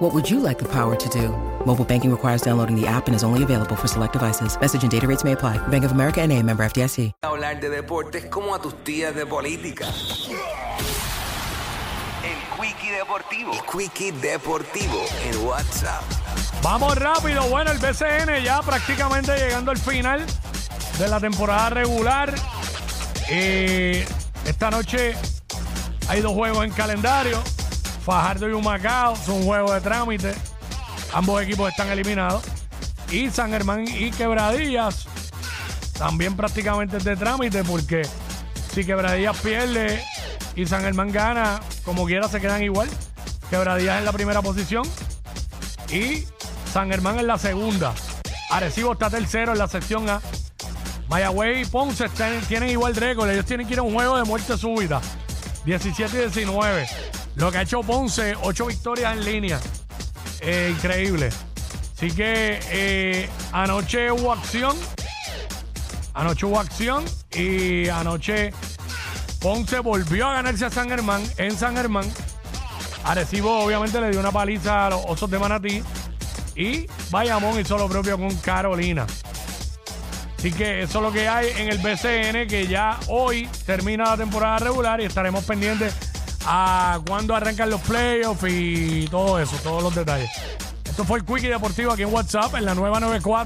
What would you like the power to do? Mobile banking requires downloading the app and is only available for select devices. Message and data rates may apply. Bank of America and a member FDIC. Hablar de deportes como a tus tías de política. El Quickie Deportivo. El Quickie Deportivo en WhatsApp. Vamos rápido. Bueno, el BCN ya prácticamente llegando al final de la temporada regular. Eh, esta noche hay dos juegos en calendario. Fajardo y Humacao son juegos de trámite. Ambos equipos están eliminados. Y San Germán y Quebradillas también prácticamente es de trámite porque si Quebradillas pierde y San Germán gana, como quiera se quedan igual. Quebradillas en la primera posición y San Germán en la segunda. Arecibo está tercero en la sección A. Mayagüey y Ponce tienen igual récord. Ellos tienen que ir a un juego de muerte súbita. 17 y 19. Lo que ha hecho Ponce, 8 victorias en línea. Eh, increíble. Así que eh, anoche hubo acción. Anoche hubo acción. Y anoche Ponce volvió a ganarse a San Germán en San Germán. Arecibo obviamente le dio una paliza a los Osos de Manatí. Y Bayamón hizo lo propio con Carolina. Así que eso es lo que hay en el BCN, que ya hoy termina la temporada regular y estaremos pendientes a cuándo arrancan los playoffs y todo eso, todos los detalles. Esto fue el Quickie Deportivo aquí en WhatsApp, en la nueva 94.